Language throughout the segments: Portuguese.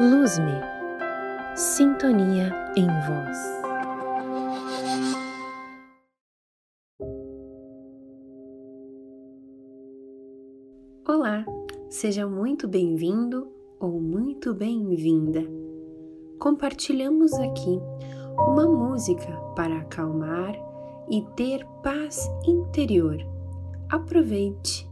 Luz-me, sintonia em voz. Olá, seja muito bem-vindo ou muito bem-vinda. Compartilhamos aqui uma música para acalmar e ter paz interior. Aproveite!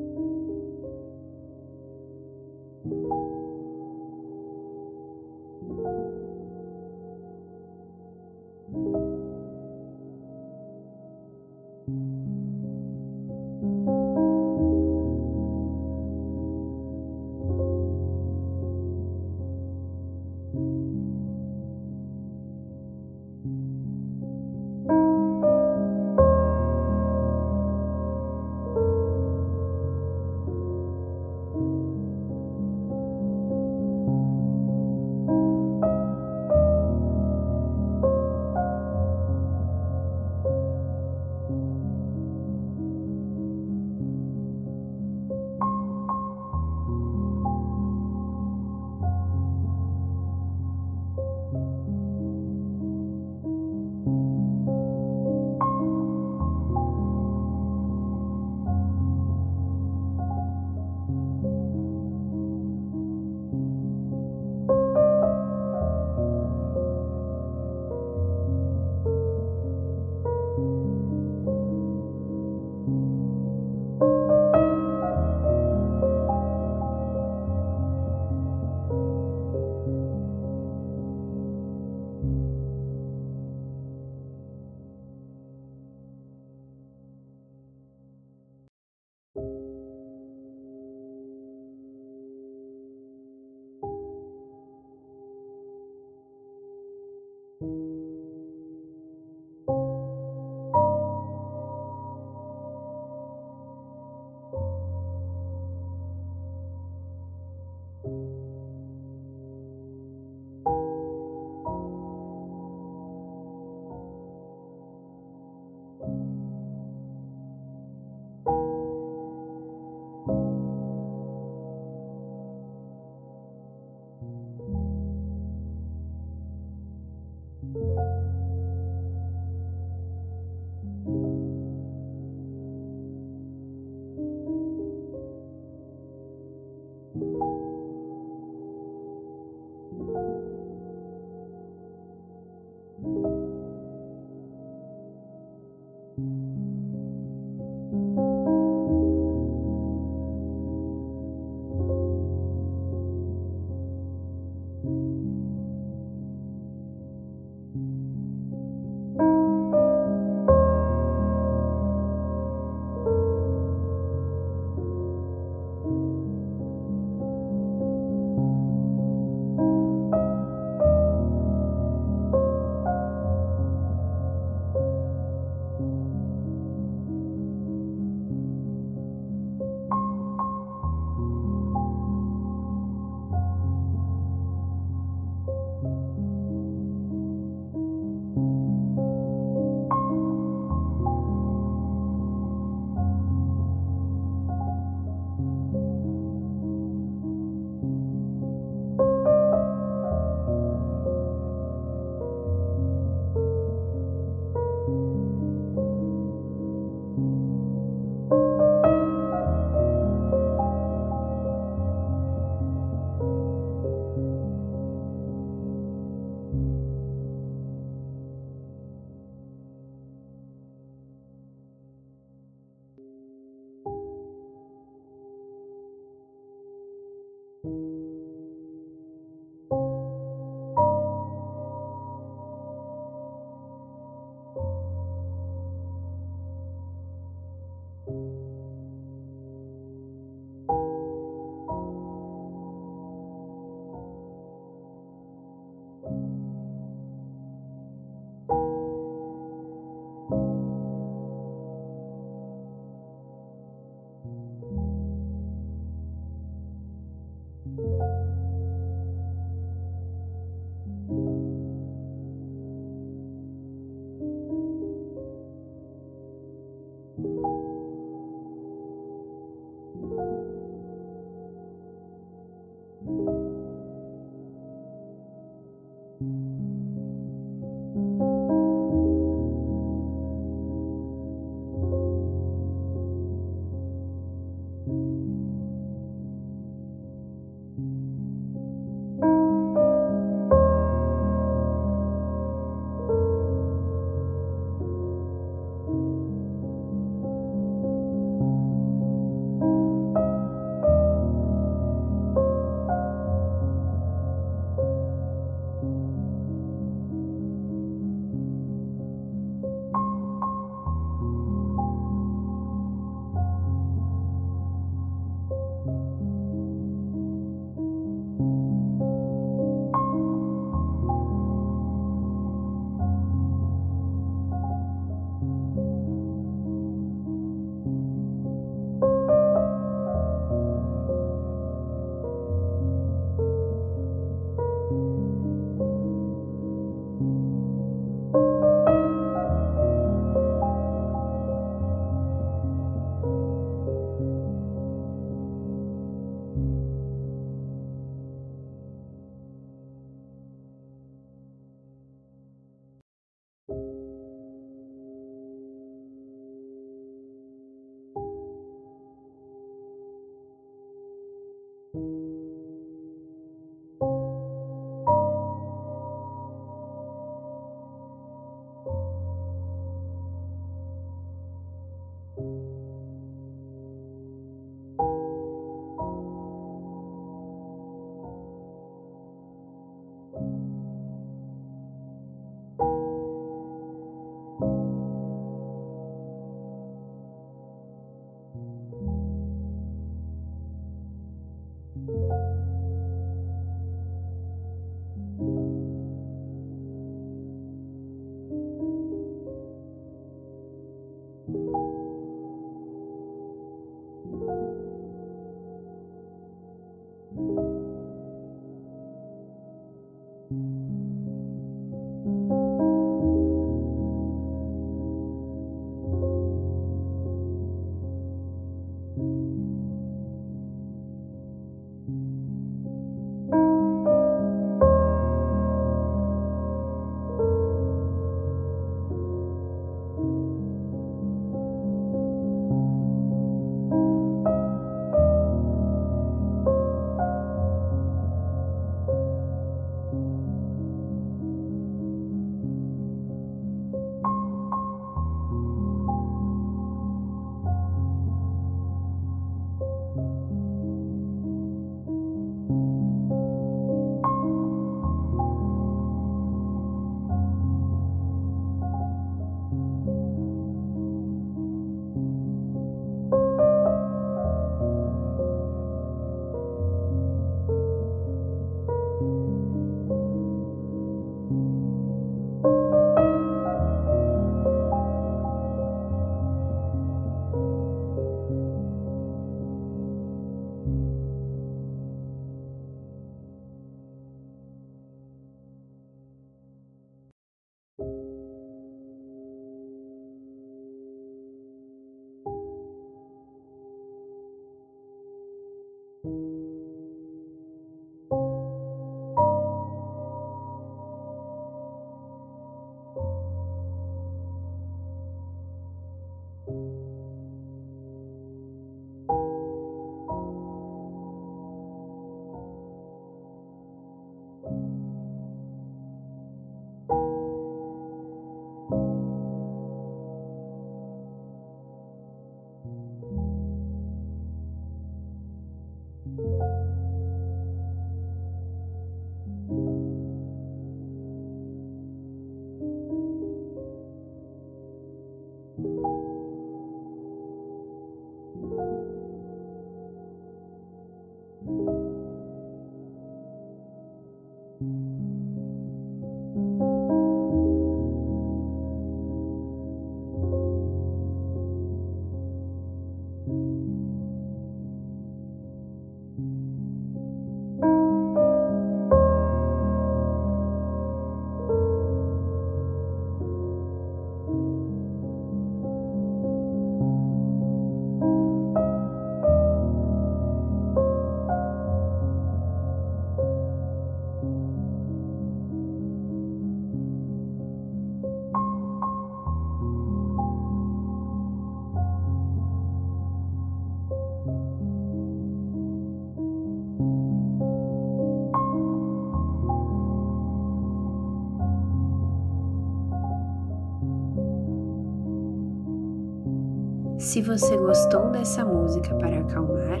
Se você gostou dessa música para acalmar,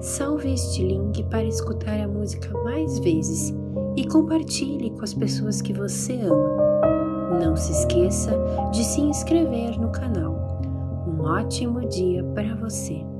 salve este link para escutar a música mais vezes e compartilhe com as pessoas que você ama. Não se esqueça de se inscrever no canal. Um ótimo dia para você!